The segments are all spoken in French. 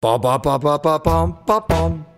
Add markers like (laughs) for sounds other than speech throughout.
Ba ba ba ba ba bum ba bum.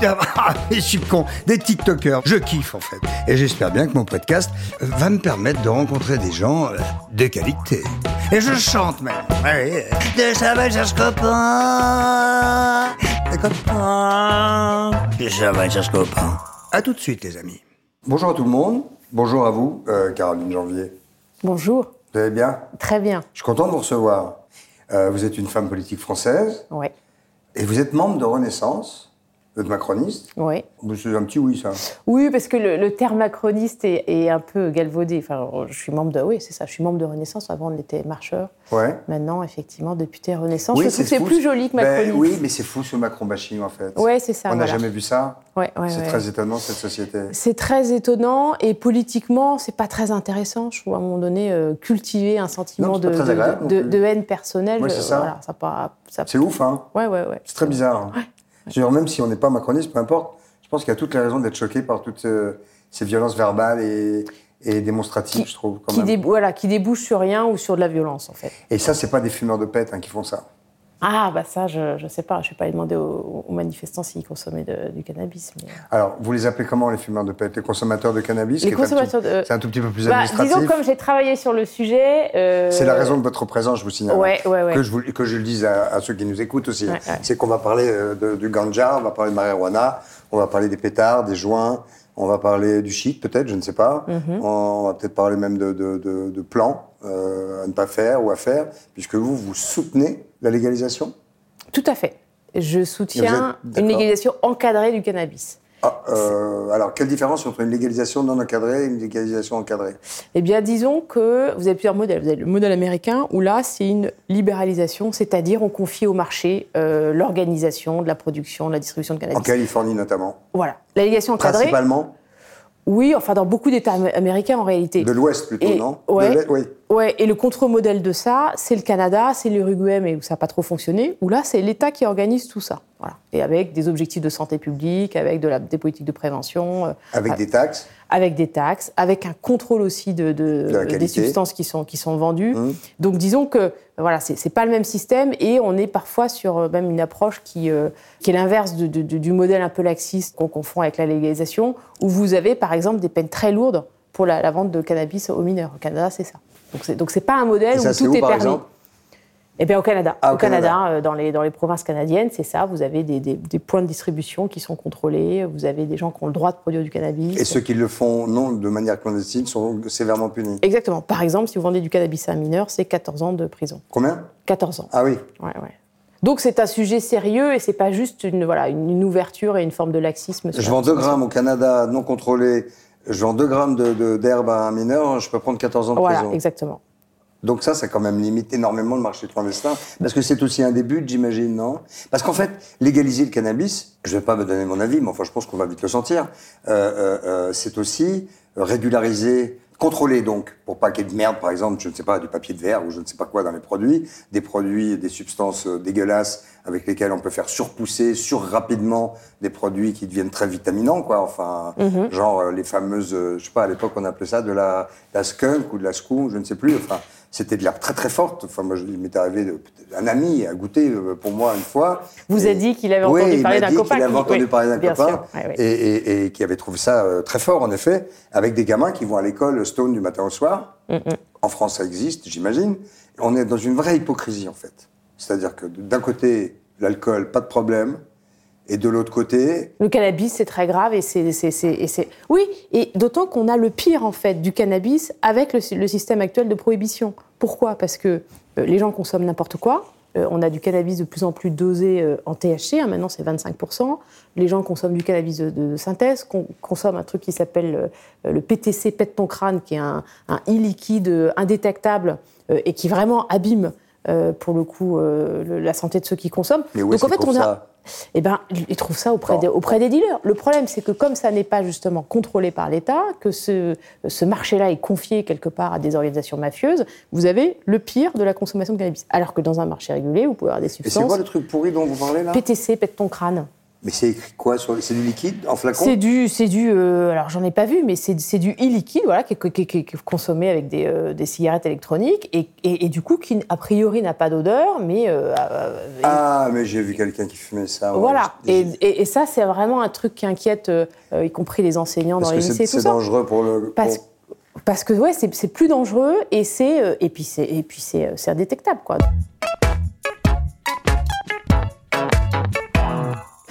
(laughs) Ah, je suis con. Des TikTokers. Je kiffe en fait. Et j'espère bien que mon podcast euh, va me permettre de rencontrer des gens euh, de qualité. Et je chante même. Ouais, de Chaval cherche copain. Des copains. De cherche copain. À tout de suite les amis. Bonjour à tout le monde. Bonjour à vous, euh, Caroline Janvier. Bonjour, Vous allez bien? Très bien. Je suis content de vous recevoir. Euh, vous êtes une femme politique française Ouais, et vous êtes membre de Renaissance. Êtes macroniste ouais. C'est un petit oui, ça. Oui, parce que le, le terme macroniste est, est un peu galvaudé. Enfin, je suis membre de, oui, c'est ça. Je suis membre de Renaissance. Avant, on était marcheur. Ouais. Maintenant, effectivement, député Renaissance. je Oui, trouve que c'est plus joli que Ben macroniste. oui, mais c'est fou ce Macron bashing en fait. Ouais, c'est ça, On n'a voilà. jamais vu ça. Ouais, ouais, c'est très étonnant cette société. C'est très étonnant et politiquement, c'est pas très intéressant. Je trouve à un moment donné euh, cultiver un sentiment Non, de, de- haine personnelle. Je- c'est ça. Voilà, ça ça- C'est ouf, hein Ouais, ouais, ouais. C'est très bizarre. hein. Même si on n'est pas macroniste, peu importe, je pense qu'il y a toutes les raisons d'être choqué par toutes euh, ces violences verbales et, et démonstratives, Qui, je trouve. Quand qui, même. dé- voilà, qui débouche sur rien ou sur de la violence, en fait. Et ça, c'est pas des fumeurs de pète hein, qui font ça. Ah, bah ça, je, je sais pas. Je vais pas demander aux, aux manifestants s'ils consommaient de- du cannabis. mais- Alors, vous les appelez comment les fumeurs de pète? Les consommateurs de cannabis Les consommateurs de- C'est un tout petit peu plus Bah, administratif. disons, comme j'ai travaillé sur le sujet. euh, C'est la raison de votre présence, je vous signale. Ouais, ouais, ouais. Que, je vous- que je le dise à, à ceux qui nous écoutent aussi. Ouais. C'est qu'on va parler euh, de- du ganja, on va parler de marijuana, on va parler des pétards, des joints, on va parler du shit peut-être, je ne sais pas. Mhm. On va peut-être parler même de, de- de- de plans euh, à ne pas faire ou à faire, puisque vous, vous soutenez la légalisation? Tout à fait. Je soutiens êtes- une légalisation encadrée du cannabis. Ah, euh, Alors, quelle différence entre une légalisation non encadrée et une légalisation encadrée? Eh bien, disons que vous avez plusieurs modèles. Vous avez le modèle américain où là, c'est une libéralisation, c'est-à-dire on confie au marché euh, l'organisation de la production, de la distribution de En cannabis. Californie notamment. Voilà. La légalisation encadrée. Principalement Oui, enfin dans beaucoup d'États am- américains en réalité. de l'Ouest plutôt, Et- non? ouais. De Oui. Ouais, et le contre-modèle de ça, c'est le Canada, c'est l'Uruguay, mais où ça n'a pas trop fonctionné, où là, c'est l'État qui organise tout ça. Voilà. Et avec des objectifs de santé publique, avec de la, des politiques de prévention, euh, Avec des taxes avec des taxes, avec un contrôle aussi de, de- De la des substances qui sont, qui sont vendues. Mmh. Donc disons que voilà, c'est c'est pas le même système et on est parfois sur euh, même une approche qui, euh, qui est l'inverse de- du modèle un peu laxiste qu'on confond avec la légalisation, où vous avez par exemple des peines très lourdes pour la, la vente de cannabis aux mineurs. Au Canada, c'est ça. Donc c'est donc c'est pas un modèle ça, où tout où, est par permis. exemple Eh bien, au Canada. Ah, au au Canada. Canada, euh, dans, les, dans les provinces canadiennes, c'est ça. Vous avez des, des- des points de distribution qui sont contrôlés. Vous avez des gens qui ont le droit de produire du cannabis. Et ceux qui le font non de manière clandestine sont sévèrement punis. Exactement. Par exemple, si vous vendez du cannabis à un mineur, c'est 14 ans de prison. Combien? 14 ans. Ah oui. Ouais, ouais. Donc c'est un sujet sérieux et c'est pas juste une, voilà, une, une ouverture et une forme de laxisme. Je vends 2 consommation. grammes au Canada non contrôlé, je vends 2 grammes d'herbe de, à un mineur, je peux prendre 14 ans de Voilà, prison. exactement. Donc ça, ça quand même limite énormément le marché clandestin, parce que c'est aussi un des buts, j'imagine, non? Parce qu'en fait, légaliser le cannabis, je vais pas me donner mon avis, mais enfin, je pense qu'on va vite le sentir, euh, euh, euh, c'est aussi régulariser, contrôler donc, pour pas qu'il y ait de merde, par exemple, je ne sais pas, du papier de verre ou je ne sais pas quoi dans les produits, des produits, des substances euh, dégueulasses avec lesquelles on peut faire surpousser, sur-rapidement des produits qui deviennent très vitaminants, quoi. Enfin, genre euh, les fameuses, euh, je sais pas, à l'époque on appelait ça de la, la skunk ou de la skunk, je ne sais plus. Enfin, c'était de l'herbe très très forte. Enfin, moi, il m'est arrivé, de- un ami a goûté euh, pour moi une fois. Vous Et- a dit qu'il avait entendu il parler d'un copain qu'il avait entendu oui, parler d'un copain sûr, ouais, ouais. Et, et- et qui avait trouvé ça euh, très fort, en effet, avec des gamins qui vont à l'école stone du matin au soir. Mm, En France, ça existe, j'imagine. On est dans une vraie hypocrisie, en fait. C'est-à-dire que d'un côté, l'alcool, pas de problème, et de l'autre côté, Le cannabis, c'est très grave et c'est, Oui, et d'autant qu'on a le pire, en fait, du cannabis avec le, le système actuel de prohibition. Pourquoi? Parce que euh, les gens consomment n'importe quoi. Euh, on a du cannabis de plus en plus dosé euh, en THC, hein, maintenant c'est 25%. Les gens consomment du cannabis de, de synthèse, con- consomment un truc qui s'appelle le PTC, pète ton crâne, qui est un, un e-liquide indétectable et qui vraiment abîme, euh, pour le coup, euh, le- la santé de ceux qui consomment. mais où est-ce qu'ils trouvent ça Eh ben, ils trouvent ça auprès, Bon. des, auprès des dealers. Le problème, c'est que comme ça n'est pas justement contrôlé par l'État, que ce, ce marché-là est confié quelque part à des organisations mafieuses, vous avez le pire de la consommation de cannabis. Alors que dans un marché régulier, vous pouvez avoir des Et c'est substances. quoi le truc pourri dont vous parlez là? PTC, pète ton crâne. Mais c'est écrit quoi sur... C'est du liquide en flacon C'est du, c'est du, euh, alors j'en ai pas vu, mais c'est c'est du e-liquide, voilà, qui, est- qui est- qui est- qui est consommé avec des, euh, des cigarettes électroniques et, et- et du coup qui a priori n'a pas d'odeur, mais euh, Ah, mais j'ai vu quelqu'un qui fumait ça. ouais. voilà. Et, ça, c'est vraiment un truc qui inquiète, y compris les enseignants Parce dans les c'est lycées tout c'est ça. dangereux pour le. Parce, pour- parce que ouais, c'est c'est plus dangereux et c'est et puis c'est et puis c'est c'est indétectable quoi.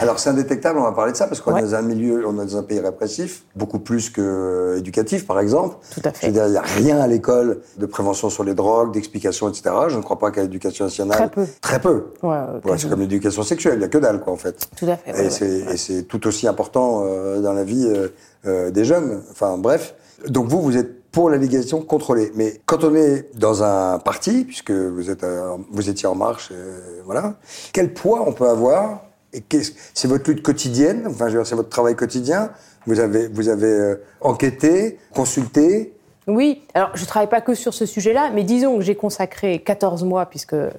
Alors c'est indétectable, on va parler de ça, parce qu'on Ouais. est dans un milieu, on est dans un pays répressif, beaucoup plus que euh, éducatif par exemple. Tout à fait. Il n'y a rien à l'école de prévention sur les drogues, d'explication, etc. Je ne crois pas qu'à l'éducation nationale. Très peu. Très peu. Ouais, euh, Ouais, c'est comme l'éducation sexuelle, il n'y a que dalle, quoi, en fait. Tout à fait. Et c'est- tout aussi important euh, dans la vie euh, euh, des jeunes. Enfin, bref. Donc vous, vous êtes pour la légalisation contrôlée. Mais quand on est dans un parti, puisque vous, êtes, vous étiez en marche, voilà, quel poids on peut avoir C'est votre lutte quotidienne, enfin, c'est votre travail quotidien. Vous avez, vous avez euh, enquêté, consulté. Oui, alors je ne travaille pas que sur ce sujet-là, mais disons que j'ai consacré 14 mois, puisque euh,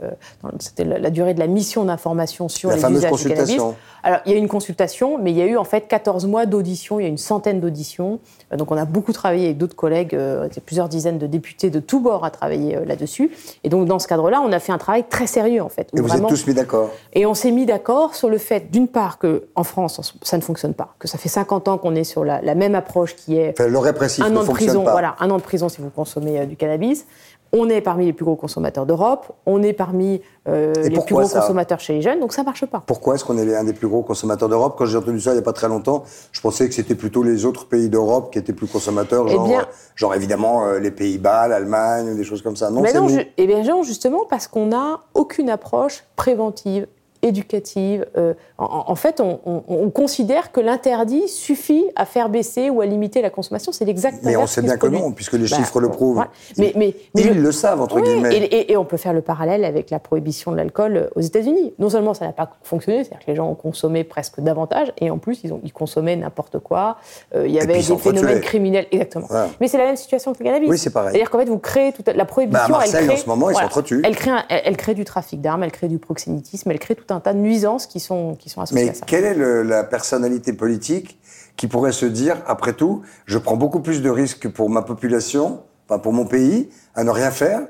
c'était la, la durée de la mission d'information sur La les fameuse usages du cannabis. consultation. Alors, il y a eu une consultation, mais il y a eu en fait 14 mois d'audition, il y a une centaine d'auditions. Euh, Donc, on a beaucoup travaillé avec d'autres collègues, euh, plusieurs dizaines de députés de tous bords à travailler euh, là-dessus. Et donc, dans ce cadre-là, on a fait un travail très sérieux, en fait. Et vous vraiment- êtes tous mis d'accord. et on s'est mis d'accord sur le fait, d'une part, qu'en France, ça ne fonctionne pas, que ça fait 50 ans qu'on est sur la, la même approche qui est Enfin, le répressif un ne an de prison, pas. voilà, un an de prison si vous consommez du cannabis. On est parmi les plus gros consommateurs d'Europe, on est parmi euh, les plus gros consommateurs chez les jeunes, donc ça marche pas. Pourquoi est-ce qu'on est un des plus gros consommateurs d'Europe? Quand j'ai entendu ça il n'y a pas très longtemps, je pensais que c'était plutôt les autres pays d'Europe qui étaient plus consommateurs, Eh genre, bien- euh, genre évidemment euh, les Pays-Bas, l'Allemagne, des choses comme ça. Non, Mais c'est non, nous. ju- eh bien non, justement parce qu'on n'a aucune approche préventive, éducative. Euh, en, en fait, on, on- on considère que l'interdit suffit à faire baisser ou à limiter la consommation. C'est l'exact Mais on sait bien que non, puisque les Bah, chiffres le prouvent. Mais, mais, mais Ils le- le savent, entre Oui, guillemets. Et, et- et on peut faire le parallèle avec la prohibition de l'alcool aux États-Unis. Non seulement ça n'a pas fonctionné, c'est-à-dire que les gens ont consommé presque davantage, et en plus ils, ont, ils consommaient n'importe quoi. Euh, il y avait des phénomènes criminels, exactement. Voilà. Mais c'est la même situation que le cannabis. Oui, c'est pareil. C'est-à-dire qu'en fait vous créez toute la prohibition. Bah, à Marseille, elle crée, en ce moment, ils s'entretuent. Elle crée, un- elle, elle crée du trafic d'armes, elle crée du proxénétisme, elle crée tout un tas de nuisances qui sont qui sont associées Mais à ça. quelle est le- la personnalité politique qui pourrait se dire, après tout, je prends beaucoup plus de risques pour ma population, enfin pour mon pays, à ne rien faire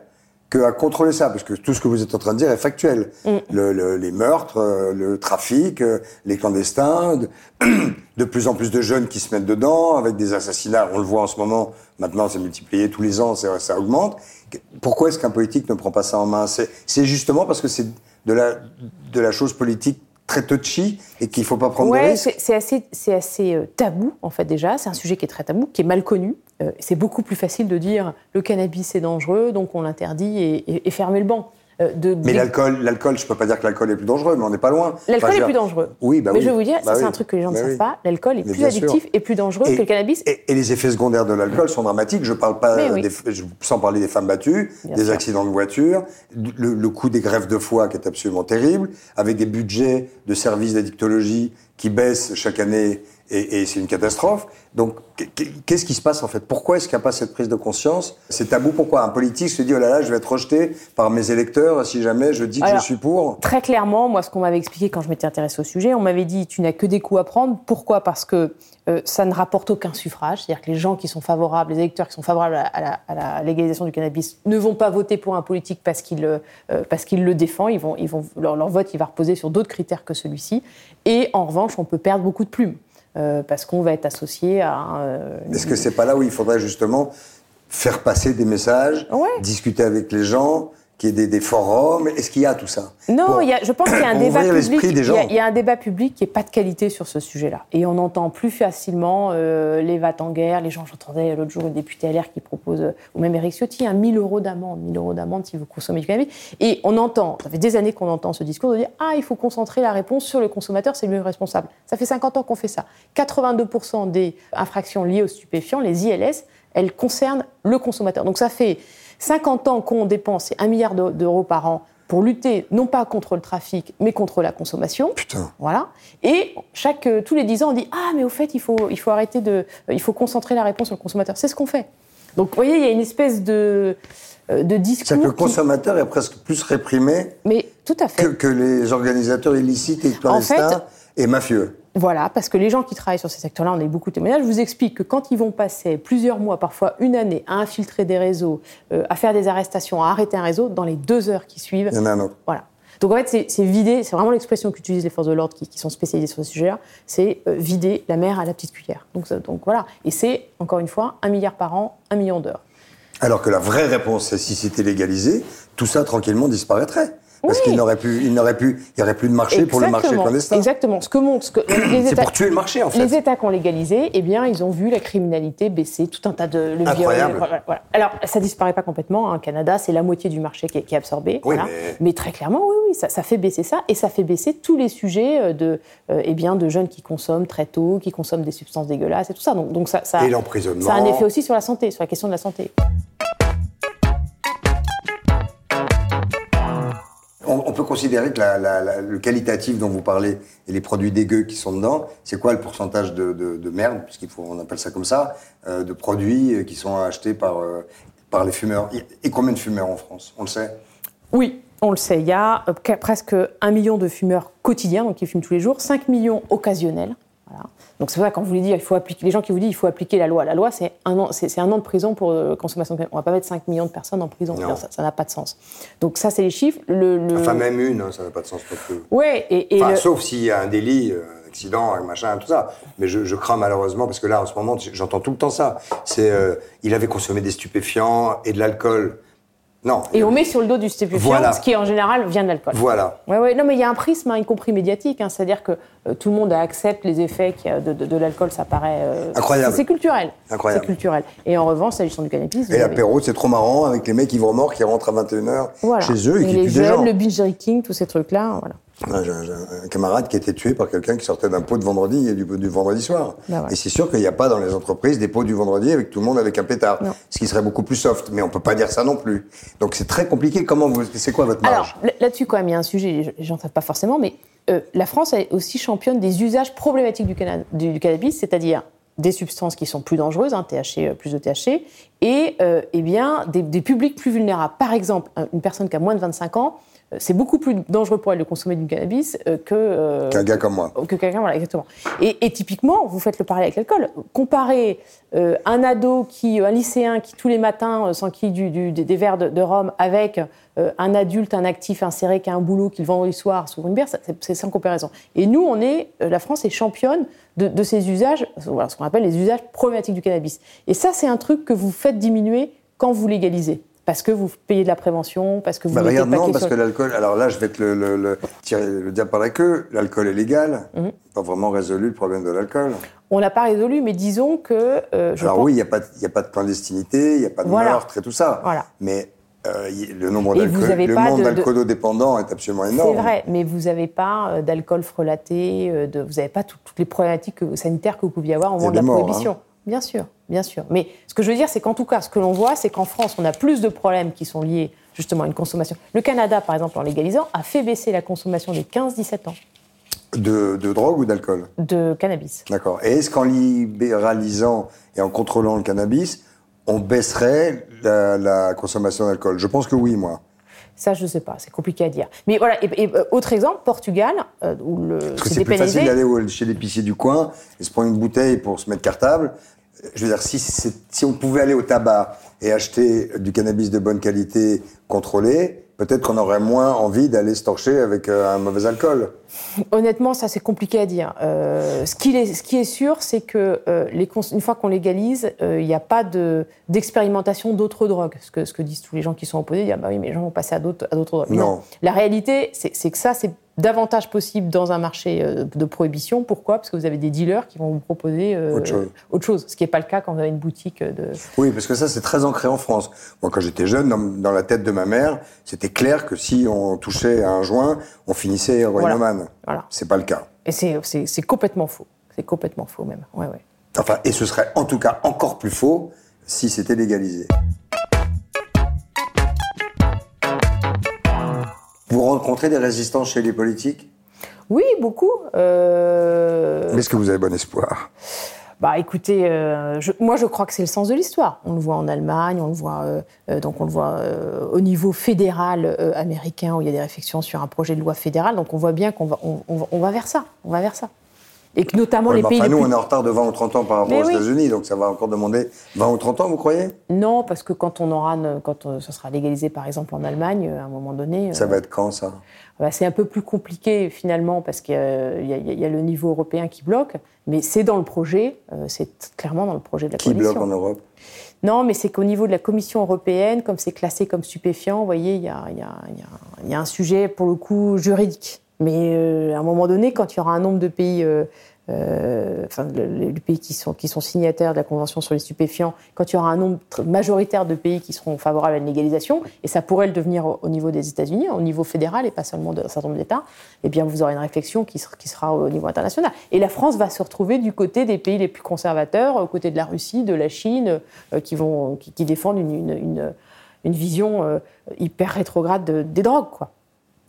qu'à contrôler ça, parce que tout ce que vous êtes en train de dire est factuel. Mm. Le- le- les meurtres, euh, le trafic, euh, les clandestins, de, (clears throat) de plus en plus de jeunes qui se mettent dedans, avec des assassinats, on le voit en ce moment, maintenant c'est multiplié tous les ans, ça, ça augmente. Pourquoi est-ce qu'un politique ne prend pas ça en main? C'est c'est justement parce que c'est de la, de la chose politique très touchy et qu'il faut pas prendre de Ouais, risques. c'est assez, c'est assez euh, tabou en fait déjà. C'est un sujet qui est très tabou, qui est mal connu. Euh, c'est beaucoup plus facile de dire le cannabis c'est dangereux, donc on l'interdit et, et- et fermer le banc. Euh, de, Mais l'alcool, l'alcool, je peux pas dire que l'alcool est plus dangereux, mais on n'est pas loin. L'alcool Enfin, est plus dangereux. Oui, bah Mais oui. je vais vous dire, Bah ça c'est un truc que les gens Bah ne savent oui. pas. L'alcool est Mais plus sûr. addictif et plus dangereux Et- que le cannabis. Et, et les effets secondaires de l'alcool sont dramatiques. Je parle pas, des, je- sans parler des femmes battues, Bien des sûr. accidents de voiture, le, le coût des greffes de foie qui est absolument terrible, avec des budgets de services d'addictologie qui baissent chaque année, et, et c'est une catastrophe. Donc, qu- qu'est-ce qui se passe en fait? Pourquoi est-ce qu'il n'y a pas cette prise de conscience? C'est tabou. Pourquoi un politique se dit oh là là, je vais être rejeté par mes électeurs si jamais je dis que Alors, je suis pour? Très clairement, moi, ce qu'on m'avait expliqué quand je m'étais intéressée au sujet, on m'avait dit tu n'as que des coups à prendre. Pourquoi? Parce que euh, ça ne rapporte aucun suffrage. C'est-à-dire que les gens qui sont favorables, les électeurs qui sont favorables à, la, à la légalisation du cannabis ne vont pas voter pour un politique parce qu'il euh, parce qu'il le défend. Ils vont, ils vont, leur, leur vote, il va reposer sur d'autres critères que celui-ci. Et en revanche, on peut perdre beaucoup de plumes. Euh, parce qu'on va être associé à euh, Est-ce que c'est pas là où il faudrait justement faire passer des messages, Ouais. discuter avec les gens qu'il y ait des, des forums Est-ce qu'il y a tout ça? Non, il y a- je pense qu'il y a un débat public. Il y, a, il y a un débat public qui est pas de qualité sur ce sujet-là. Et on entend plus facilement euh, les va en guerre. Les gens, j'entendais l'autre jour une députée LR qui propose, euh, ou même Eric Ciotti, un 1000 euros d'amende, 1000 euros d'amende si vous consommez du cannabis. Et on entend, ça fait des années qu'on entend ce discours de dire ah il faut concentrer la réponse sur le consommateur, c'est le responsable. Ça fait 50 ans qu'on fait ça. 82% des infractions liées aux stupéfiants, les ILS, elles concernent le consommateur. Donc ça fait 50 ans qu'on dépense un milliard d'eu- d'euros par an pour lutter non pas contre le trafic, mais contre la consommation. Putain. Voilà. Et chaque, euh, tous les 10 ans, on dit Ah, mais au fait, il faut, il faut arrêter de. euh, il faut concentrer la réponse sur le consommateur. C'est ce qu'on fait. Donc, vous voyez, il y a une espèce de, euh, de discours. C'est-à-dire que le qui- consommateur est presque plus réprimé Mais tout à fait. que, que les organisateurs illicites et clandestins et mafieux. Voilà, parce que les gens qui travaillent sur ces secteurs-là, on a eu beaucoup de témoignages, je vous explique que quand ils vont passer plusieurs mois, parfois une année, à infiltrer des réseaux, euh, à faire des arrestations, à arrêter un réseau, dans les deux heures qui suivent, Il y en a un autre. Voilà. Donc en fait, c'est- vider, c'est vraiment l'expression qu'utilisent les forces de l'ordre qui, qui sont spécialisées sur ce sujet-là, c'est euh, vider la mer à la petite cuillère. Donc, ça- donc voilà. Et c'est, encore une fois, un milliard par an, un million d'heures. Alors que la vraie réponse, c'est si c'était légalisé, tout ça tranquillement disparaîtrait. Parce Oui. qu'il n'aurait plus, il n'aurait plus, il y aurait plus de marché pour le marché clandestin. Exactement. Ce que montre, ce que les C'est États, pour tuer le marché, en fait. les États qui ont légalisé, eh bien, ils ont vu la criminalité baisser, tout un tas de le viol, Incroyable. voilà, voilà. Alors, ça disparaît pas complètement. Hein. Canada, c'est la moitié du marché qui est, qui est absorbé. Oui, voilà. mais- très clairement, oui, oui, ça, ça fait baisser ça, et ça fait baisser tous les sujets euh, de, euh, eh bien, de jeunes qui consomment très tôt, qui consomment des substances dégueulasses et tout ça. Donc, donc ça, ça, Et l'emprisonnement. ça a un effet aussi sur la santé, sur la question de la santé. Peut considérer que le qualitatif dont vous parlez et les produits dégueux qui sont dedans, c'est quoi le pourcentage de, de- de merde, puisqu'il faut, on appelle ça comme ça, euh, de produits euh, qui sont achetés par, euh, par les fumeurs Et combien de fumeurs en France? On le sait? Oui, on le sait. Il y a qu- presque un million de fumeurs quotidiens, donc qui fument tous les jours, 5 millions occasionnels. Voilà. Donc c'est vrai quand vous voulez dire, il faut appliquer, les gens qui vous disent il faut appliquer la loi. La loi, c'est un an, c'est, un an de prison pour euh, consommation. de. On va pas mettre 5 millions de personnes en prison. Ça, ça n'a pas de sens. Donc ça, c'est les chiffres. Le, le- Enfin, même une, hein, ça n'a pas de sens non plus. Ouais, et, et Enfin, le- sauf s'il y a un délit, euh, un accident, un machin, tout ça. Mais je, je crains malheureusement, parce que là, en ce moment, j'entends tout le temps ça. C'est, euh, il avait consommé des stupéfiants et de l'alcool. Non. et on met sur le dos du stupéfiant, Voilà. ce qui en général vient de l'alcool. Voilà. Ouais, ouais, non, mais il y a un prisme, hein, y compris médiatique, hein, c'est-à-dire que euh, tout le monde accepte les effets de, de- de l'alcool, ça paraît. euh, Incroyable. C'est, culturel. Incroyable. C'est culturel. Et en revanche, s'agissant du cannabis, Et l'apéro, c'est trop marrant avec les mecs ivres morts qui rentrent à 21h Voilà. chez eux et, qui les tuent des jeunes, gens. le binge drinking, tous ces trucs-là, voilà. J'ai un camarade qui a été tué par quelqu'un qui sortait d'un pot de vendredi et du, du vendredi soir. Ben ouais. Et c'est sûr qu'il n'y a pas dans les entreprises des pots du vendredi avec tout le monde avec un pétard. Non. Ce qui serait beaucoup plus soft. Mais on peut pas dire ça non plus. Donc c'est très compliqué. Comment vous, c'est quoi votre marge? là- là-dessus, quand même, il y a un sujet, les gens ne savent pas forcément, mais euh, la France est aussi championne des usages problématiques du, cana- du- du cannabis, c'est-à-dire des substances qui sont plus dangereuses, hein, THC, euh, plus de THC, et euh, eh bien, des, des publics plus vulnérables. Par exemple, un- une personne qui a moins de 25 ans, c'est beaucoup plus dangereux pour elle de consommer du cannabis euh, que... euh, Qu'un gars comme moi. que quelqu'un, voilà, exactement. Et, et typiquement, vous faites le parallèle avec l'alcool. Comparez euh, un ado, qui, un lycéen qui tous les matins euh, s'enquille du, du- des, des verres de, de rhum avec euh, un adulte, un actif inséré qui a un boulot qui le vendredi soir s'ouvre une bière, c'est sans comparaison. Et nous, on est, euh, la France est championne de, de ces usages, voilà, ce qu'on appelle les usages problématiques du cannabis. Et ça, c'est un truc que vous faites diminuer quand vous légalisez. Parce que vous payez de la prévention, parce que vous Bah, mettez regarde, le non, parce sur- que l'alcool. Alors là, je vais te le, le, le- tirer le diable par la queue. L'alcool est légal. Mhm. Pas vraiment résolu le problème de l'alcool. On n'a pas résolu, mais disons que... euh, je Alors pense- oui, il n'y a, pas il a pas de clandestinité, il n'y a pas de Voilà. meurtre et tout ça. Voilà. Mais euh, le nombre Et vous d'alcool, avez le pas nombre de- d'alcoolodépendants est absolument énorme. C'est vrai, mais vous n'avez pas euh, d'alcool frelaté, euh, de, vous n'avez pas tout- toutes les problématiques que- sanitaires que vous pouviez avoir au moment de la morts, prohibition. hein. Bien sûr, bien sûr. Mais ce que je veux dire, c'est qu'en tout cas, ce que l'on voit, c'est qu'en France, on a plus de problèmes qui sont liés justement à une consommation. Le Canada, par exemple, en légalisant, a fait baisser la consommation des 15-17 ans De, de drogue ou d'alcool? De cannabis. D'accord. Et est-ce qu'en libéralisant et en contrôlant le cannabis, on baisserait la, la consommation d'alcool? Je pense que oui, moi. Ça, je ne sais pas, c'est compliqué à dire. Mais voilà, et, et, euh, autre exemple, Portugal, euh, où le, Parce que c'est plus facile d'aller chez l'épicier du coin et se prendre une bouteille pour se mettre cartable. Je veux dire, si, si on pouvait aller au tabac et acheter du cannabis de bonne qualité contrôlé, peut-être qu'on aurait moins envie d'aller se torcher avec euh, un mauvais alcool. Honnêtement, ça c'est compliqué à dire. Euh, ce, qui est, ce, qui est, sûr, c'est que euh, les une fois qu'on légalise, il n'y a pas d'expérimentation d'autres drogues. Ce que, ce que disent tous les gens qui sont opposés, ils disent ah bah oui, mais les gens vont passer à d'autres drogues. Non. La réalité, c'est que ça, c'est davantage possible dans un marché euh, de prohibition. Pourquoi? Parce que vous avez des dealers qui vont vous proposer euh, autre, chose. ce qui n'est pas le cas quand vous avez une boutique de... Oui, parce que ça, c'est très ancré en France. Moi, quand j'étais jeune, dans, la tête de ma mère, c'était clair que si on touchait à un joint, on finissait héroïnomane. Voilà. C'est pas le cas. Et c'est complètement faux. C'est complètement faux même. Ouais, ouais. Enfin, et ce serait en tout cas encore plus faux si c'était légalisé. Vous rencontrez des résistants chez les politiques? Oui, beaucoup. Euh... Est-ce que vous avez bon espoir? Bah, écoutez, euh, moi je crois que c'est le sens de l'histoire. On le voit en Allemagne, on le voit euh, euh, donc on le voit au niveau fédéral américain où il y a des réflexions sur un projet de loi fédéral. Donc on voit bien qu'on va on, va vers ça, on va vers ça. Et que notamment les pays. Enfin, nous, on est en retard de 20 ou 30 ans par rapport aux États-Unis, donc ça va encore demander 20 ou 30 ans, vous croyez? Non, parce que quand on aura, quand ça sera légalisé par exemple en Allemagne, à un moment donné. Ça va être quand ça? bah, c'est un peu plus compliqué finalement parce qu'il y, a le niveau européen qui bloque, mais c'est dans le projet, euh, c'est clairement dans le projet de la qui Commission. Qui bloque en Europe? Non, mais c'est qu'au niveau de la Commission européenne, comme c'est classé comme stupéfiant, vous voyez, il y a, un sujet pour le coup juridique. Mais euh, à un moment donné, quand il y aura un nombre de pays euh, euh, enfin, les pays qui sont, qui sont signataires de la Convention sur les stupéfiants, quand il y aura un nombre majoritaire de pays qui seront favorables à une légalisation, et ça pourrait le devenir au, niveau des États-Unis, au niveau fédéral et pas seulement d'un certain nombre d'États, eh bien vous aurez une réflexion qui sera, au niveau international. Et la France va se retrouver du côté des pays les plus conservateurs, aux côtés de la Russie, de la Chine, euh, qui, vont, qui, défendent une, une, une, une vision euh, hyper rétrograde des drogues, quoi.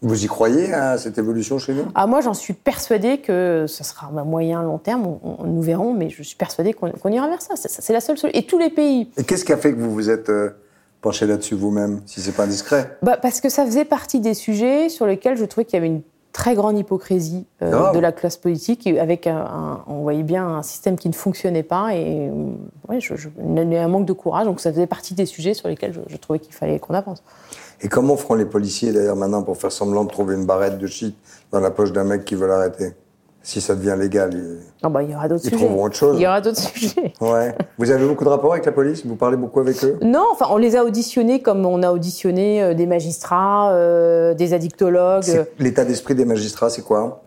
Vous y croyez à cette évolution chez nous? Ah, Moi, j'en suis persuadée que ce sera à moyen, long terme, on, nous verrons, mais je suis persuadée qu'on ira vers ça. C'est la seule solution. Et tous les pays. Et qu'est-ce qui a fait que vous vous êtes euh, penché là-dessus vous-même, si c'est pas indiscret bah, Parce que ça faisait partie des sujets sur lesquels je trouvais qu'il y avait une très grande hypocrisie euh, de la classe politique, avec un, on voyait bien un système qui ne fonctionnait pas et ouais, je, un manque de courage. Donc ça faisait partie des sujets sur lesquels je trouvais qu'il fallait qu'on avance. Et comment feront les policiers d'ailleurs maintenant pour faire semblant de trouver une barrette de shit dans la poche d'un mec qui veut l'arrêter? Si ça devient légal, ils, bah, il y aura d'autres sujets. autre chose. Il y aura d'autres sujets. Ouais. (laughs) Vous avez beaucoup de rapports avec la police? Vous parlez beaucoup avec eux? Non, enfin, on les a auditionnés comme on a auditionné euh, des magistrats, euh, des addictologues. L'état d'esprit des magistrats, c'est quoi?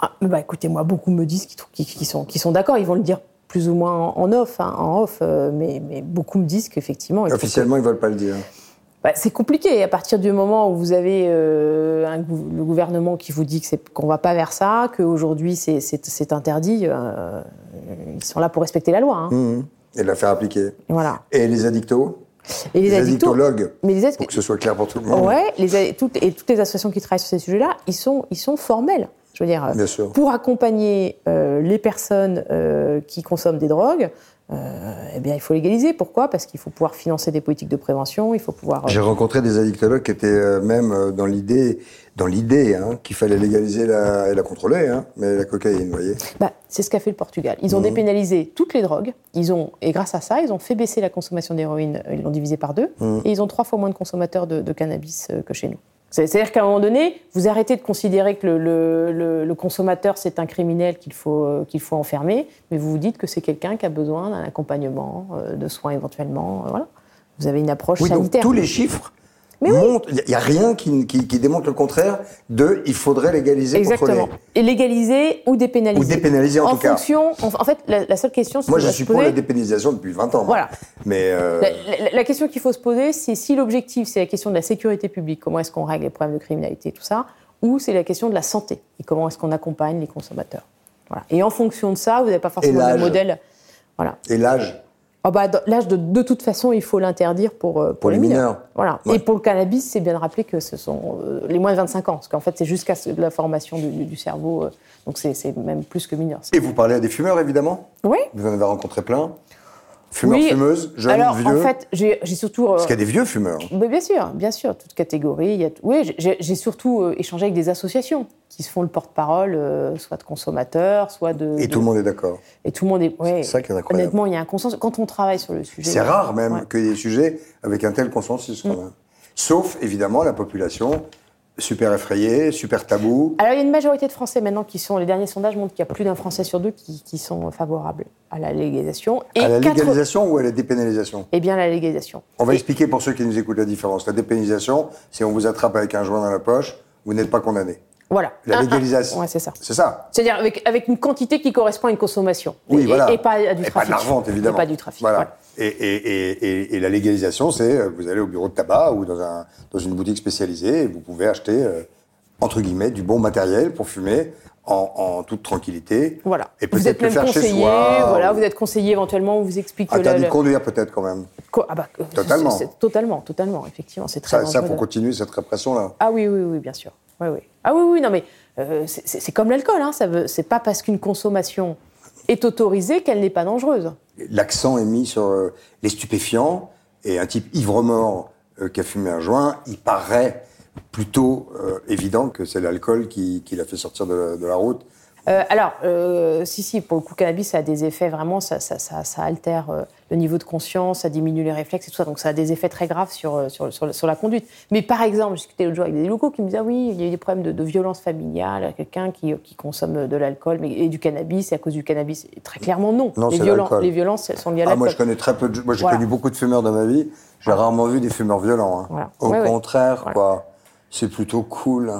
Ah, bah, Écoutez, moi, beaucoup me disent qu'ils sont, sont d'accord. Ils vont le dire plus ou moins en off, hein, en off euh, mais, mais, beaucoup me disent qu'effectivement. Officiellement, ils ne veulent pas le dire. Bah, c'est compliqué. À partir du moment où vous avez euh, le gouvernement qui vous dit qu'on ne va pas vers ça, qu'aujourd'hui c'est interdit, euh, ils sont là pour respecter la loi. Hein. Mmh. Et la faire appliquer. Voilà. Et les addictos et les, addictologues, mais les pour que ce soit clair pour tout le monde. Ouais, les, toutes, et toutes les associations qui travaillent sur ces sujets-là, ils sont, ils sont formels. Je veux dire, Bien sûr. pour accompagner euh, les personnes qui consomment des drogues, eh bien, il faut légaliser. Pourquoi? Parce qu'il faut pouvoir financer des politiques de prévention, il faut pouvoir... Euh, J'ai rencontré des addictologues qui étaient euh, même dans l'idée dans l'idée hein, qu'il fallait légaliser la, et la contrôler, hein, mais la cocaïne, vous voyez bah, C'est ce qu'a fait le Portugal. Ils ont mmh. dépénalisé toutes les drogues, ils ont, et grâce à ça, ils ont fait baisser la consommation d'héroïne, ils l'ont divisé par deux, mmh. et ils ont trois fois moins de consommateurs de cannabis que chez nous. C'est-à-dire qu'à un moment donné, vous arrêtez de considérer que le, consommateur, c'est un criminel qu'il faut, euh, qu'il faut enfermer, mais vous vous dites que c'est quelqu'un qui a besoin d'un accompagnement, euh, de soins éventuellement. Euh, voilà. Vous avez une approche oui, sanitaire. Donc, tous les chiffres il n'y a rien qui, démontre le contraire de il faudrait légaliser, Exactement. Et légaliser ou dépénaliser. Ou dépénaliser en, tout fonction, cas. En, fait, la, seule question... Moi, je suis pour la dépénalisation depuis 20 ans. Voilà. Mais euh, la, question qu'il faut se poser, c'est si l'objectif, c'est la question de la sécurité publique, comment est-ce qu'on règle les problèmes de criminalité, tout ça, ou c'est la question de la santé, et comment est-ce qu'on accompagne les consommateurs. Voilà. Et en fonction de ça, vous n'avez pas forcément le modèle... Voilà. Et l'âge Oh bah, l'âge, de, de, toute façon, il faut l'interdire pour, euh, pour, les, mineurs. Voilà. Et pour le cannabis, c'est bien de rappeler que ce sont euh, les moins de 25 ans, parce qu'en fait, c'est jusqu'à la formation du, du cerveau, euh, donc c'est même plus que mineur. Et vous parlez à des fumeurs, évidemment? Oui. Vous en avez rencontré plein Fumeurs, fumeuses, jeunes, Alors, vieux. En fait, j'ai surtout. Parce qu'il y a des vieux fumeurs. Mais bien sûr, bien sûr, toute catégorie. Il y a, oui, j'ai surtout échangé avec des associations qui se font le porte-parole, euh, soit de consommateurs, soit de. Et tout le monde est d'accord. Et tout le monde est. Ouais, c'est ça qui est incroyable. Honnêtement, il y a un consensus. Quand on travaille sur le sujet. C'est rare même qu'il y ait des sujets avec un tel consensus quand mm. même. Sauf, évidemment, la population super effrayée, super tabou. Alors, il y a une majorité de Français maintenant qui sont. Les derniers sondages montrent qu'il y a plus d'un Français sur deux qui, qui sont favorables à la légalisation. à la quatre- légalisation ou à la dépénalisation? Eh bien, la légalisation. On va Et- expliquer pour ceux qui nous écoutent la différence. La dépénalisation, c'est on vous attrape avec un joint dans la poche, vous n'êtes pas condamné. Voilà. La Un- un- légalisation. Ouais, c'est ça. C'est ça. C'est-à-dire avec, avec une quantité qui correspond à une consommation. Oui, et, voilà. et pas à du Et pas trafic. de évidemment. Et pas du trafic. Voilà. voilà. Et, et- et- et- et la légalisation, c'est euh, vous allez au bureau de tabac ou dans, un, dans une boutique spécialisée et vous pouvez acheter, euh, entre guillemets, du bon matériel pour fumer en, en toute tranquillité. Voilà. Et peut-être le faire chez conseillé, soi. voilà, ou- vous êtes conseillé éventuellement, on vous explique que Interdit le- de conduire peut-être quand même. Co- ah bah, euh, Totalement. totalement, totalement, effectivement, c'est très Ça, ça de- continuer cette répression-là. Ah oui, oui, oui, bien sûr. Oui, oui. Ah oui, oui, non, mais euh, c'est- comme l'alcool, hein, ça c'est pas parce qu'une consommation est autorisée qu'elle n'est pas dangereuse. L'accent est mis sur euh, les stupéfiants et un type ivre-mort euh, qui a fumé un joint, il paraît plutôt euh, évident que c'est l'alcool qui, qui l'a fait sortir de, la- de la route. Euh, alors, euh, si, si, pour le coup, cannabis, ça a des effets vraiment, ça, ça, ça, ça altère euh, le niveau de conscience, ça diminue les réflexes et tout ça, donc ça a des effets très graves sur, sur, sur, sur la conduite. Mais par exemple, je discutais l'autre jour avec des locaux qui me disaient, ah oui, il y a eu des problèmes de, de violence familiale, quelqu'un qui, qui consomme de l'alcool mais- et du cannabis, et à cause du cannabis, Et très clairement non. Non, les, violen- les violences, sont liées à Ah, moi, je connais très peu de. Moi, j'ai Voilà. connu beaucoup de fumeurs dans ma vie. J'ai rarement vu des fumeurs violents. hein. Voilà. Au Ouais, contraire, quoi. C'est plutôt cool.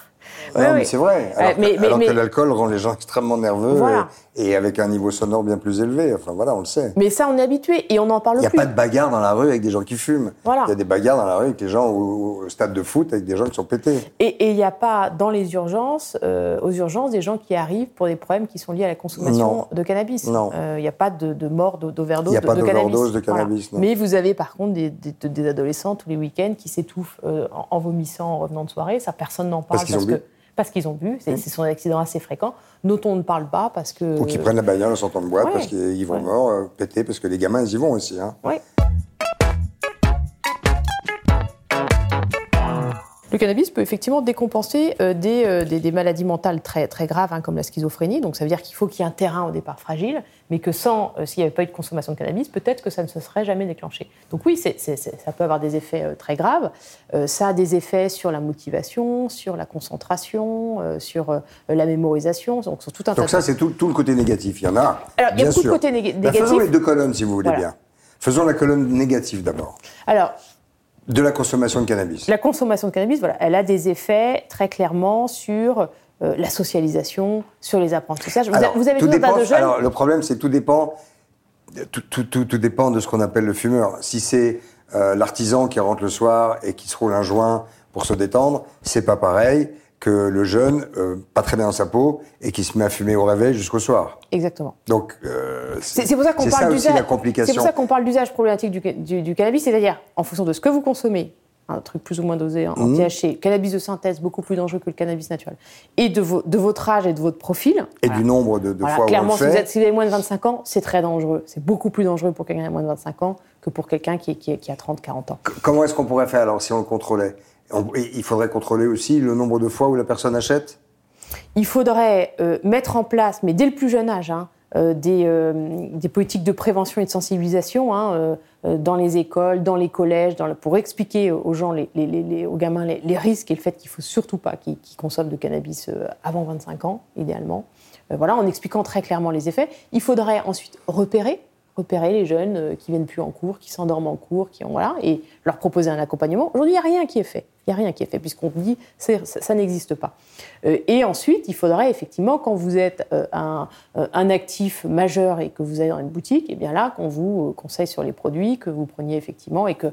(laughs) mais ouais. c'est vrai. Alors, mais- que, mais- alors que mais- l'alcool rend les gens extrêmement nerveux Voilà. Et, avec un niveau sonore bien plus élevé. Enfin, voilà, on le sait. Mais ça, on est habitué et on n'en parle Il n'y a plus. pas de bagarre dans la rue avec des gens qui fument. Voilà. Il y a des bagarres dans la rue avec des gens au, au stade de foot avec des gens qui sont pétés. Et il n'y a pas dans les urgences, euh, aux urgences, des gens qui arrivent pour des problèmes qui sont liés à la consommation Non. de cannabis. Non. Euh, Il n'y a pas de, de mort d'o- d'overdose Il y a de, pas de cannabis. d'overdose de cannabis. Mais vous avez par contre des, des- des adolescents tous les week-ends qui s'étouffent euh, en, en vomissant en revenant de soirée. Ça, personne n'en parle Parce qu'ils ont bu. parce qu'ils ont bu. C'est- Ce sont des accidents assez fréquents dont on ne parle pas parce que. Ou qui prennent la bagnole en sortant de boîte Ouais. parce qu'ils vont Ouais. morts, euh, pétés, parce que les gamins, ils y vont aussi. Hein. Ouais. Cannabis peut effectivement décompenser euh, des, euh, des, des maladies mentales très, très graves, hein, comme la schizophrénie. Donc ça veut dire qu'il faut qu'il y ait un terrain au départ fragile, mais que sans, euh, s'il n'y avait pas eu de consommation de cannabis, peut-être que ça ne se serait jamais déclenché. Donc oui, c'est- c'est- c'est- ça peut avoir des effets très graves. Ça a des effets sur la motivation, sur la concentration, sur la mémorisation, donc sur tout un tas de ça, c'est tout, tout le côté négatif. Il y en a. Alors, il y a beaucoup de néga- Ben, faisons négatifs. les deux colonnes, si vous voulez Voilà. bien. Faisons la colonne négative d'abord. Alors, De la consommation de cannabis. La consommation de cannabis, voilà, elle a des effets très clairement sur euh, la socialisation, sur les apprentissages. Vous, a- Alors, vous avez tout dépend, de jeunes. alors, le problème, c'est que tout dépend, tout, tout- tout- tout dépend de ce qu'on appelle le fumeur. Si c'est euh, l'artisan qui rentre le soir et qui se roule un joint pour se détendre, c'est pas pareil que le jeune, euh, pas très bien dans sa peau, et qui se met à fumer au réveil jusqu'au soir. Exactement. Donc, euh, C'est pour ça qu'on parle d'usage. C'est pour ça qu'on parle d'usage problématique du, du- du cannabis, c'est-à-dire en fonction de ce que vous consommez, un truc plus ou moins dosé hein, en. THC, cannabis de synthèse beaucoup plus dangereux que le cannabis naturel, et de, vo- de votre âge et de votre profil. Et voilà. du nombre de, de Voilà, fois où on clairement, le si vous, fait. êtes, si vous avez moins de 25 ans, c'est très dangereux. C'est beaucoup plus dangereux pour quelqu'un qui a moins de 25 ans que pour quelqu'un qui, qui, qui a 30, 40 ans. Comment est-ce qu'on pourrait faire alors si on le contrôlait? Il faudrait contrôler aussi le nombre de fois où la personne achète? Il faudrait euh, mettre en place, mais dès le plus jeune âge, hein, euh, des, euh, des politiques de prévention et de sensibilisation hein, dans les écoles, dans les collèges, pour expliquer aux gens, les, aux gamins, les, risques et le fait qu'il faut surtout pas qu'ils consomment de cannabis avant 25 ans, idéalement. Voilà, en expliquant très clairement les effets. Il faudrait ensuite repérer repérer les jeunes euh, qui viennent plus en cours, qui s'endorment en cours, qui ont voilà, et leur proposer un accompagnement. Aujourd'hui, il n'y a rien qui est fait. Il n'y a rien qui est fait puisqu'on dit ça, ça n'existe pas. Euh, et ensuite, il faudrait effectivement, quand vous êtes euh, un, actif majeur et que vous allez dans une boutique, et bien là, qu'on vous conseille sur les produits, que vous preniez effectivement et que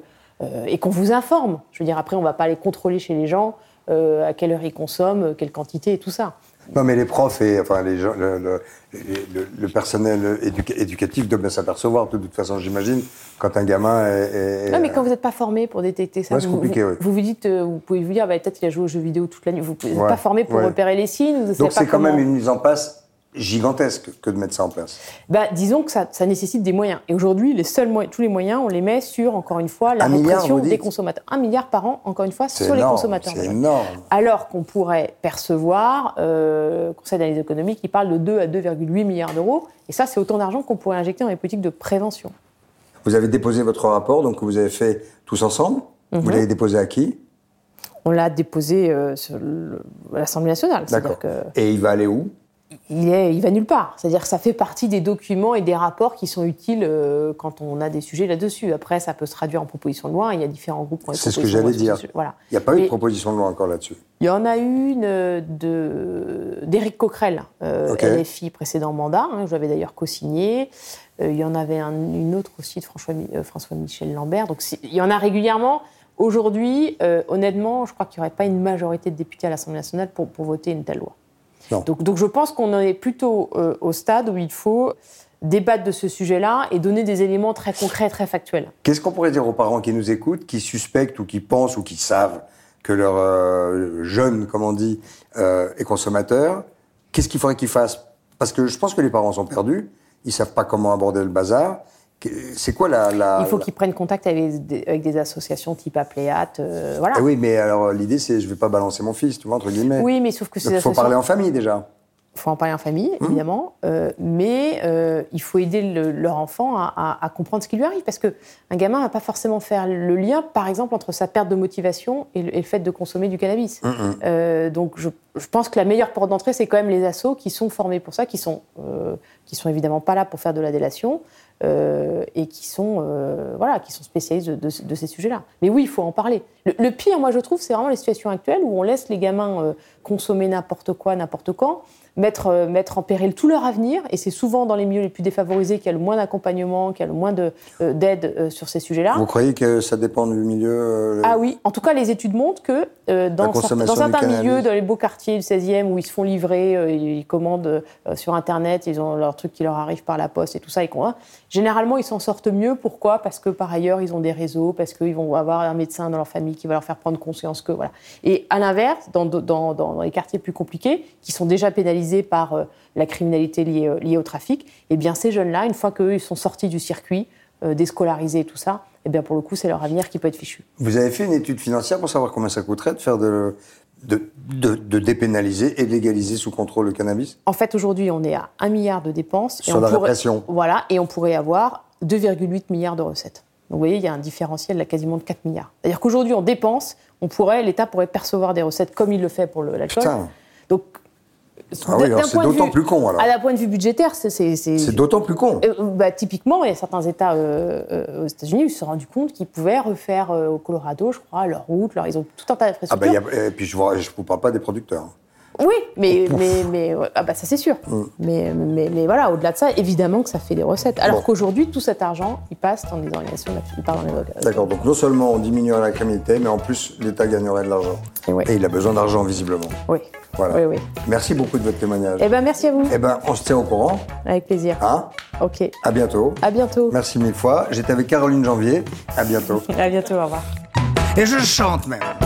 et qu'on vous informe. Je veux dire, après, on ne va pas aller contrôler chez les gens à quelle heure ils consomment, quelle quantité et tout ça. Non, mais les profs et enfin les gens, le, le- le- le personnel éduca- éducatif doivent bien s'apercevoir de toute façon, j'imagine, quand un gamin est. est- Non, mais quand vous n'êtes pas formé pour détecter ça, Ouais, vous, compliqué, vous, oui. vous vous dites, euh, vous pouvez vous dire, bah, peut-être qu'il a joué aux jeux vidéo toute la nuit. Vous n'êtes Ouais, pas formé pour ouais. repérer les signes. Vous Donc c'est quand comment- même une mise en place gigantesque que de mettre ça en place. Bah, disons que ça, ça nécessite des moyens. Et aujourd'hui, les seuls tous les moyens, on les met sur, encore une fois, la Un répression des consommateurs. Un milliard par an, encore une fois, sur les consommateurs. C'est énorme. Alors qu'on pourrait percevoir, euh, le Conseil d'analyse économique qui parle de 2 à 2,8 milliards d'euros. Et ça, c'est autant d'argent qu'on pourrait injecter dans les politiques de prévention. Vous avez déposé votre rapport, donc que vous avez fait tous ensemble. Vous l'avez déposé à qui? On l'a déposé euh, sur l'Assemblée nationale. D'accord. Que Et il va aller où? Il, est, il va nulle part. C'est-à-dire que ça fait partie des documents et des rapports qui sont utiles euh, quand on a des sujets là-dessus. Après, ça peut se traduire en proposition de loi. Il y a différents groupes qui ont des C'est ce que j'allais dire. Voilà. Il n'y a pas eu de proposition de loi encore là-dessus. Il y en a une euh, d'Éric Coquerel, euh, Ok. LFI, précédent mandat. hein, je l'avais d'ailleurs co-signé. Euh, il y en avait un- une autre aussi de François, Mi- François-Michel Lambert. Donc il y en a régulièrement. Aujourd'hui, honnêtement, je crois qu'il n'y aurait pas une majorité de députés à l'Assemblée nationale pour, pour voter une telle loi. Non. Donc, donc je pense qu'on en est plutôt euh, au stade où il faut débattre de ce sujet-là et donner des éléments très concrets, très factuels. Qu'est-ce qu'on pourrait dire aux parents qui nous écoutent, qui suspectent ou qui pensent ou qui savent que leur euh, jeune, comme on dit, euh, est consommateur? Qu'est-ce qu'il faudrait qu'ils fassent? Parce que je pense que les parents sont perdus, ils savent pas comment aborder le bazar. C'est quoi la... la Il faut la- qu'ils prennent contact avec des, avec des associations type Apléat. euh, voilà. Ah oui, mais alors l'idée c'est je vais pas balancer mon fils, tu vois, entre guillemets. Oui, mais sauf que ces Donc, il faut parler en famille déjà. Il faut en parler en famille, Mmh. évidemment, euh, mais euh, il faut aider le- leur enfant à, à- à comprendre ce qui lui arrive, parce que un gamin va pas forcément faire le lien, par exemple, entre sa perte de motivation et le, et le fait de consommer du cannabis. Mmh, Euh, donc, je, je pense que la meilleure porte d'entrée, c'est quand même les assos qui sont formés pour ça, qui sont, qui sont évidemment pas là pour faire de la délation. euh, et qui sont, euh, voilà, qui sont spécialistes de, de- de ces sujets-là. Mais oui, il faut en parler. Le, le pire, moi, je trouve, c'est vraiment les situations actuelles où on laisse les gamins euh, consommer n'importe quoi, n'importe quand, mettre, mettre en péril tout leur avenir. Et c'est souvent dans les milieux les plus défavorisés qu'il y a le moins d'accompagnement, qu'il y a le moins de, d'aide sur ces sujets-là. Vous croyez que ça dépend du milieu Ah oui, en tout cas, les études montrent que dans, certains milieux, dans les beaux quartiers du 16e, où ils se font livrer, ils commandent sur Internet, ils ont leur truc qui leur arrive par la poste et tout ça, et généralement, ils s'en sortent mieux. Pourquoi? Parce que par ailleurs, ils ont des réseaux, parce qu'ils vont avoir un médecin dans leur famille qui va leur faire prendre conscience que... Voilà. Et à l'inverse, dans, dans- dans les quartiers plus compliqués, qui sont déjà pénalisés par euh, la criminalité liée, euh, liée au trafic, eh bien ces jeunes-là, une fois qu'eux, ils sont sortis du circuit, euh, déscolarisés et tout ça, eh bien pour le coup, c'est leur avenir qui peut être fichu. Vous avez fait une étude financière pour savoir combien ça coûterait de faire de, de, de, de dépénaliser et de légaliser sous contrôle le cannabis? En fait, aujourd'hui, on est à 1 milliard de dépenses. Sur on la pourrait. Voilà, et on pourrait avoir 2,8 milliards de recettes. Donc vous voyez, il y a un différentiel là quasiment de 4 milliards. C'est-à-dire qu'aujourd'hui, on dépense, on pourrait, l'État pourrait percevoir des recettes comme il le fait pour l'alcool. Donc, Ah oui, c'est d'autant plus con, alors. À d'un point de vue budgétaire, c'est... c'est- d'autant plus con. euh, bah, typiquement, il y a certains États euh, euh, aux États-Unis ils se sont rendus compte qu'ils pouvaient refaire au Colorado, je crois, leur route, leur, ils ont tout un tas Ah d'infrastructures. bah, il y a- et puis je ne vous, parle pas des producteurs. Oui, mais, mais, mais ah bah ça c'est sûr. Mm. Mais, mais, mais voilà, au-delà de ça, évidemment que ça fait des recettes. Alors Bon. qu'aujourd'hui, tout cet argent, il passe dans des organisations, il part dans les organisations. D'accord, donc non seulement on diminuerait la criminalité, mais en plus l'État gagnerait de l'argent. Et ouais. Et il a besoin d'argent visiblement. Oui. Voilà. Oui, oui. Merci beaucoup de votre témoignage. Eh ben merci à vous, Eh ben, on se tient au courant. avec plaisir. Hein? Ok. à bientôt. À bientôt. Merci mille fois. J'étais avec Caroline Janvier. À bientôt. (laughs) À bientôt, au revoir. Et je chante même.